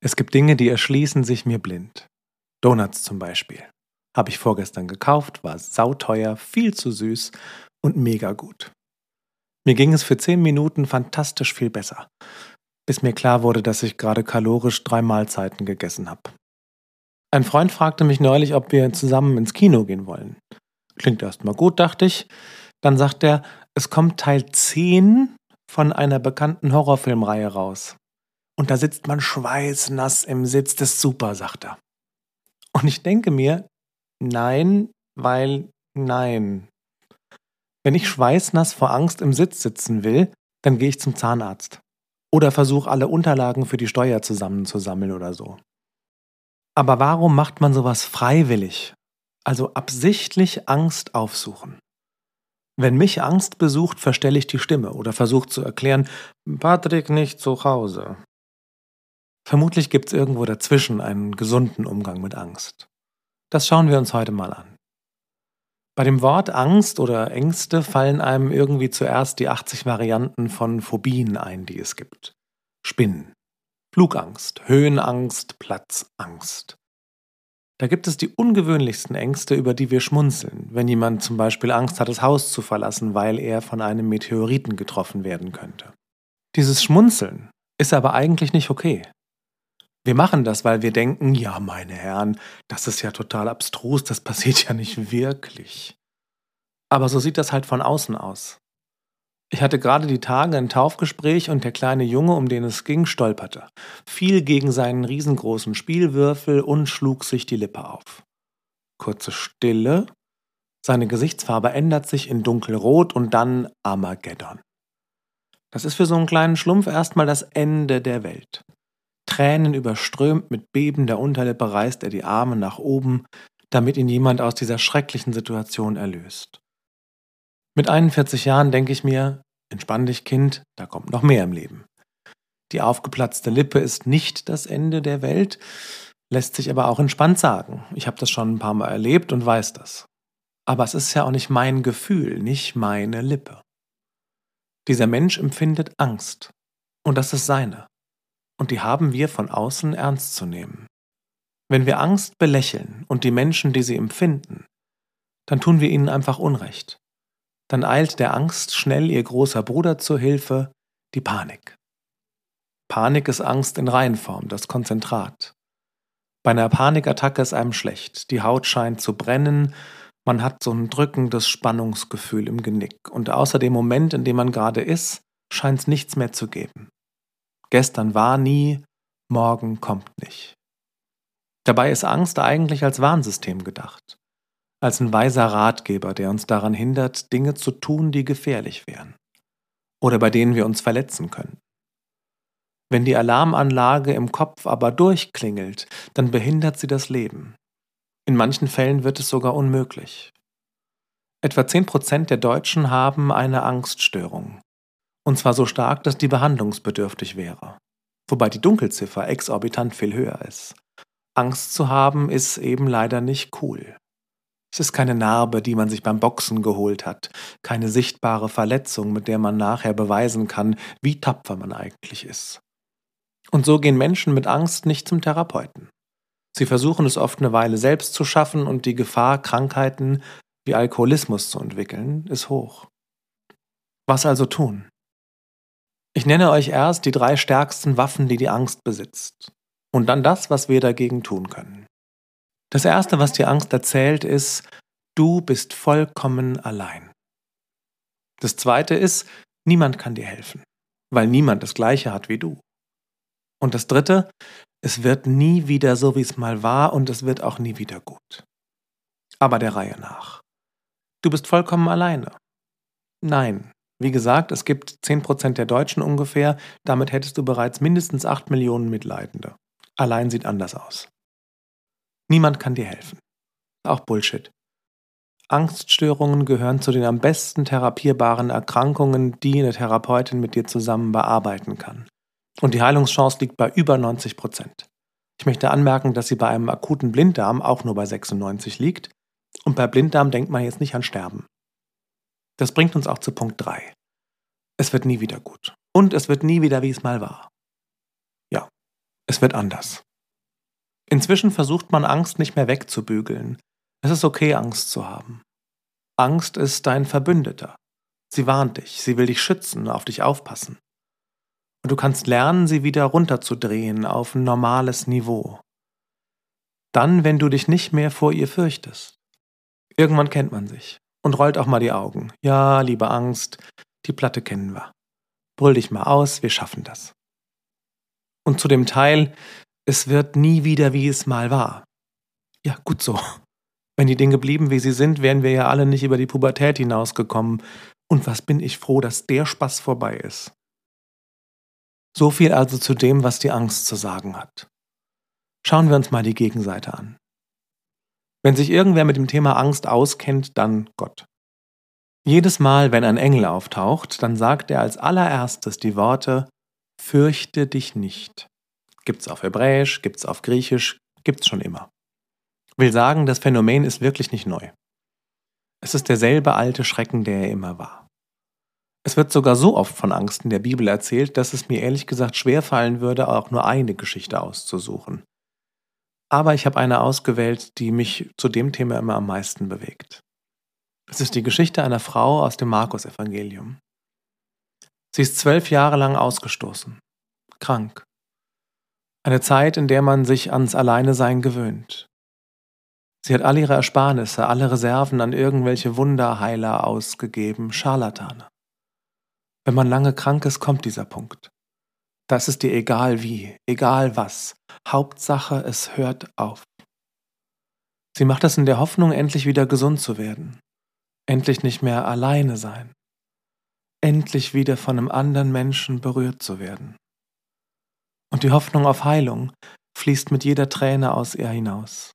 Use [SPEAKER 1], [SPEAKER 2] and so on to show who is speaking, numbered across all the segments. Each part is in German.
[SPEAKER 1] Es gibt Dinge, die erschließen sich mir blind. Donuts zum Beispiel. Habe ich vorgestern gekauft, war sauteuer, viel zu süß und mega gut. Mir ging es für zehn Minuten fantastisch viel besser, bis mir klar wurde, dass ich gerade kalorisch drei Mahlzeiten gegessen habe. Ein Freund fragte mich neulich, ob wir zusammen ins Kino gehen wollen. Klingt erstmal gut, dachte ich. Dann sagt er, es kommt Teil 10 von einer bekannten Horrorfilmreihe raus. Und da sitzt man schweißnass im Sitz, das ist super, sagt er. Und ich denke mir, nein, weil nein. Wenn ich schweißnass vor Angst im Sitz sitzen will, dann gehe ich zum Zahnarzt. Oder versuche alle Unterlagen für die Steuer zusammenzusammeln oder so. Aber warum macht man sowas freiwillig? Also absichtlich Angst aufsuchen. Wenn mich Angst besucht, verstelle ich die Stimme oder versuche zu erklären, Patrick nicht zu Hause. Vermutlich gibt es irgendwo dazwischen einen gesunden Umgang mit Angst. Das schauen wir uns heute mal an. Bei dem Wort Angst oder Ängste fallen einem irgendwie zuerst die 80 Varianten von Phobien ein, die es gibt. Spinnen, Flugangst, Höhenangst, Platzangst. Da gibt es die ungewöhnlichsten Ängste, über die wir schmunzeln, wenn jemand zum Beispiel Angst hat, das Haus zu verlassen, weil er von einem Meteoriten getroffen werden könnte. Dieses Schmunzeln ist aber eigentlich nicht okay. Wir machen das, weil wir denken, ja, meine Herren, das ist ja total abstrus, das passiert ja nicht wirklich. Aber so sieht das halt von außen aus. Ich hatte gerade die Tage ein Taufgespräch und der kleine Junge, um den es ging, stolperte, fiel gegen seinen riesengroßen Spielwürfel und schlug sich die Lippe auf. Kurze Stille, seine Gesichtsfarbe ändert sich in dunkelrot und dann Armageddon. Das ist für so einen kleinen Schlumpf erstmal das Ende der Welt. Tränen überströmt mit bebender Unterlippe reißt er die Arme nach oben, damit ihn jemand aus dieser schrecklichen Situation erlöst. Mit 41 Jahren denke ich mir, entspann dich Kind, da kommt noch mehr im Leben. Die aufgeplatzte Lippe ist nicht das Ende der Welt, lässt sich aber auch entspannt sagen. Ich habe das schon ein paar Mal erlebt und weiß das. Aber es ist ja auch nicht mein Gefühl, nicht meine Lippe. Dieser Mensch empfindet Angst. Und das ist seine und die haben wir von außen ernst zu nehmen. Wenn wir Angst belächeln und die Menschen, die sie empfinden, dann tun wir ihnen einfach Unrecht. Dann eilt der Angst schnell ihr großer Bruder zur Hilfe, die Panik. Panik ist Angst in Reihenform, das Konzentrat. Bei einer Panikattacke ist einem schlecht, die Haut scheint zu brennen, man hat so ein drückendes Spannungsgefühl im Genick und außer dem Moment, in dem man gerade ist, scheint es nichts mehr zu geben. Gestern war nie, morgen kommt nicht. Dabei ist Angst eigentlich als Warnsystem gedacht, als ein weiser Ratgeber, der uns daran hindert, Dinge zu tun, die gefährlich wären oder bei denen wir uns verletzen können. Wenn die Alarmanlage im Kopf aber durchklingelt, dann behindert sie das Leben. In manchen Fällen wird es sogar unmöglich. Etwa 10% der Deutschen haben eine Angststörung. Und zwar so stark, dass die behandlungsbedürftig wäre. Wobei die Dunkelziffer exorbitant viel höher ist. Angst zu haben ist eben leider nicht cool. Es ist keine Narbe, die man sich beim Boxen geholt hat, keine sichtbare Verletzung, mit der man nachher beweisen kann, wie tapfer man eigentlich ist. Und so gehen Menschen mit Angst nicht zum Therapeuten. Sie versuchen es oft eine Weile selbst zu schaffen und die Gefahr, Krankheiten wie Alkoholismus zu entwickeln, ist hoch. Was also tun? Ich nenne euch erst die drei stärksten Waffen, die die Angst besitzt. Und dann das, was wir dagegen tun können. Das Erste, was die Angst erzählt, ist, du bist vollkommen allein. Das Zweite ist, niemand kann dir helfen, weil niemand das Gleiche hat wie du. Und das Dritte, es wird nie wieder so, wie es mal war und es wird auch nie wieder gut. Aber der Reihe nach. Du bist vollkommen alleine. Nein, wie gesagt, es gibt 10% der Deutschen ungefähr, damit hättest du bereits mindestens 8 Millionen Mitleidende. Allein sieht anders aus. Niemand kann dir helfen. Auch Bullshit. Angststörungen gehören zu den am besten therapierbaren Erkrankungen, die eine Therapeutin mit dir zusammen bearbeiten kann. Und die Heilungschance liegt bei über 90% Ich möchte anmerken, dass sie bei einem akuten Blinddarm auch nur bei 96 liegt. Und bei Blinddarm denkt man jetzt nicht an Sterben. Das bringt uns auch zu Punkt 3. Es wird nie wieder gut. Und es wird nie wieder, wie es mal war. Ja, Es wird anders. Inzwischen versucht man Angst nicht mehr wegzubügeln. Es ist okay, Angst zu haben. Angst ist dein Verbündeter. Sie warnt dich, sie will dich schützen, auf dich aufpassen. Und du kannst lernen, sie wieder runterzudrehen auf ein normales Niveau. Dann, wenn du dich nicht mehr vor ihr fürchtest. Irgendwann kennt man sich und rollt auch mal die Augen. Ja, liebe Angst, die Platte kennen wir. Brüll dich mal aus, wir schaffen das. Und zu dem Teil, es wird nie wieder, wie es mal war. Ja, gut so. Wenn die Dinge blieben, wie sie sind, wären wir ja alle nicht über die Pubertät hinausgekommen. Und was bin ich froh, dass der Spaß vorbei ist. So viel also zu dem, was die Angst zu sagen hat. Schauen wir uns mal die Gegenseite an. Wenn sich irgendwer mit dem Thema Angst auskennt, dann Gott. Jedes Mal, wenn ein Engel auftaucht, dann sagt er als allererstes die Worte Fürchte dich nicht. Gibt's auf Hebräisch, gibt's auf Griechisch, gibt's schon immer. Will sagen, das Phänomen ist wirklich nicht neu. Es ist derselbe alte Schrecken, der er immer war. Es wird sogar so oft von Angst in der Bibel erzählt, dass es mir ehrlich gesagt schwerfallen würde, auch nur eine Geschichte auszusuchen. Aber ich habe eine ausgewählt, die mich zu dem Thema immer am meisten bewegt. Es ist die Geschichte einer Frau aus dem Markus-Evangelium. Sie ist zwölf Jahre lang ausgestoßen, krank. Eine Zeit, in der man sich ans Alleinesein gewöhnt. Sie hat all ihre Ersparnisse, alle Reserven an irgendwelche Wunderheiler ausgegeben, Scharlatane. Wenn man lange krank ist, kommt dieser Punkt. Das ist dir egal wie, egal was. Hauptsache, es hört auf. Sie macht das in der Hoffnung, endlich wieder gesund zu werden. Endlich nicht mehr alleine sein. Endlich wieder von einem anderen Menschen berührt zu werden. Und die Hoffnung auf Heilung fließt mit jeder Träne aus ihr hinaus.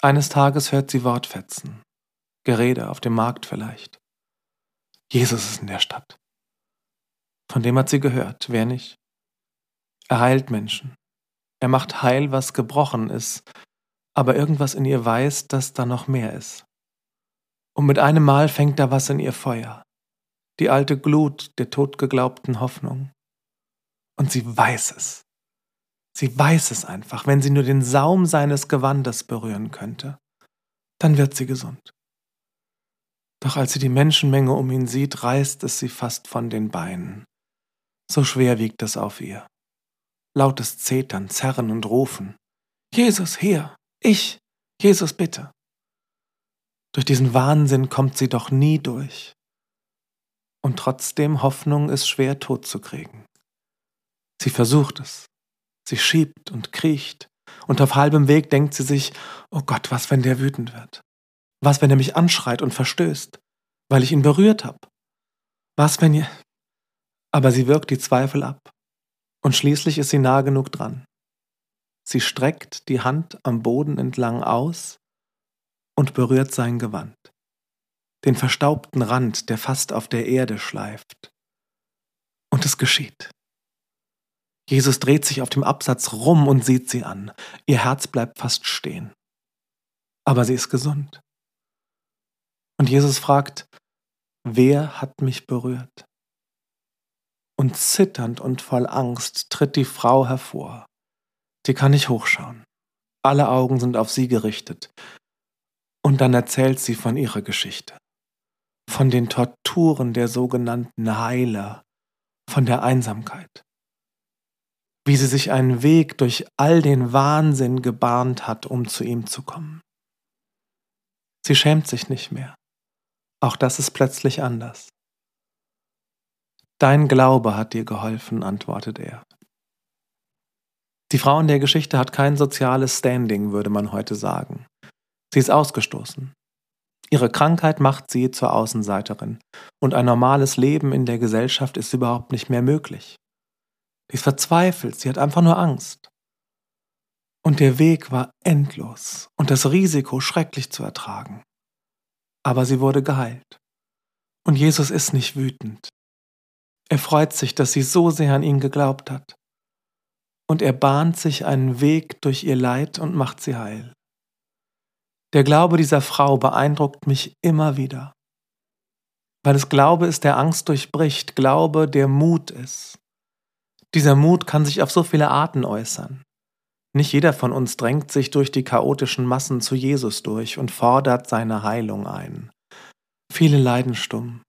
[SPEAKER 1] Eines Tages hört sie Wortfetzen, Gerede auf dem Markt vielleicht. Jesus ist in der Stadt. Von dem hat sie gehört, wer nicht? Er heilt Menschen. Er macht heil, was gebrochen ist, aber irgendwas in ihr weiß, dass da noch mehr ist. Und mit einem Mal fängt da was in ihr Feuer, die alte Glut der totgeglaubten Hoffnung. Und sie weiß es. Sie weiß es einfach, wenn sie nur den Saum seines Gewandes berühren könnte, dann wird sie gesund. Doch als sie die Menschenmenge um ihn sieht, reißt es sie fast von den Beinen. So schwer wiegt es auf ihr. Lautes Zetern, Zerren und Rufen. Jesus, hier! Ich! Jesus, bitte! Durch diesen Wahnsinn kommt sie doch nie durch. Und trotzdem Hoffnung ist schwer totzukriegen. Sie versucht es. Sie schiebt und kriecht. Und auf halbem Weg denkt sie sich, oh Gott, was, wenn der wütend wird? Was, wenn er mich anschreit und verstößt, weil ich ihn berührt habe? Was, wenn ihr aber sie wirkt die Zweifel ab. Und schließlich ist sie nah genug dran. Sie streckt die Hand am Boden entlang aus und berührt sein Gewand, den verstaubten Rand, der fast auf der Erde schleift. Und es geschieht. Jesus dreht sich auf dem Absatz rum und sieht sie an. Ihr Herz bleibt fast stehen. Aber sie ist gesund. Und Jesus fragt, wer hat mich berührt? Und zitternd und voll Angst tritt die Frau hervor. Sie kann nicht hochschauen. Alle Augen sind auf sie gerichtet. Und dann erzählt sie von ihrer Geschichte, von den Torturen der sogenannten Heiler, von der Einsamkeit, wie sie sich einen Weg durch all den Wahnsinn gebahnt hat, um zu ihm zu kommen. Sie schämt sich nicht mehr. Auch das ist plötzlich anders. Dein Glaube hat dir geholfen, antwortet er. Die Frau in der Geschichte hat kein soziales Standing, würde man heute sagen. Sie ist ausgestoßen. Ihre Krankheit macht sie zur Außenseiterin und ein normales Leben in der Gesellschaft ist überhaupt nicht mehr möglich. Sie ist verzweifelt, sie hat einfach nur Angst. Und der Weg war endlos und das Risiko schrecklich zu ertragen. Aber sie wurde geheilt. Und Jesus ist nicht wütend. Er freut sich, dass sie so sehr an ihn geglaubt hat. Und er bahnt sich einen Weg durch ihr Leid und macht sie heil. Der Glaube dieser Frau beeindruckt mich immer wieder. Weil es Glaube ist, der Angst durchbricht, Glaube, der Mut ist, Dieser Mut kann sich auf so viele Arten äußern. Nicht jeder von uns drängt sich durch die chaotischen Massen zu Jesus durch und fordert seine Heilung ein. Viele leiden stumm.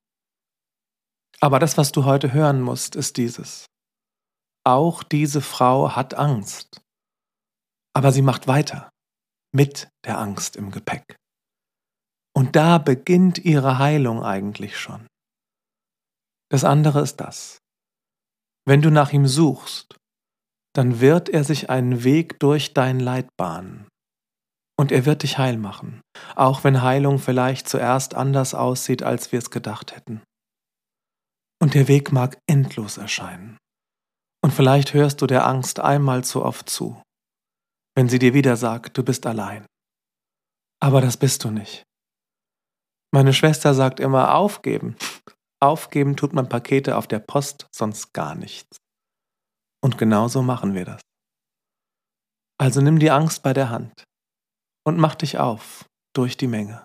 [SPEAKER 1] Aber das, was du heute hören musst, ist dieses. Auch diese Frau hat Angst. Aber sie macht weiter, mit der Angst im Gepäck. Und da beginnt ihre Heilung eigentlich schon. Das andere ist das. Wenn du nach ihm suchst, dann wird er sich einen Weg durch dein Leid bahnen. Und er wird dich heil machen, auch wenn Heilung vielleicht zuerst anders aussieht, als wir es gedacht hätten. Und der Weg mag endlos erscheinen. Und vielleicht hörst du der Angst einmal zu oft zu, wenn sie dir wieder sagt, du bist allein. Aber das bist du nicht. Meine Schwester sagt immer aufgeben. Aufgeben tut man Pakete auf der Post, sonst gar nichts. Und genauso machen wir das. Also nimm die Angst bei der Hand und mach dich auf durch die Menge.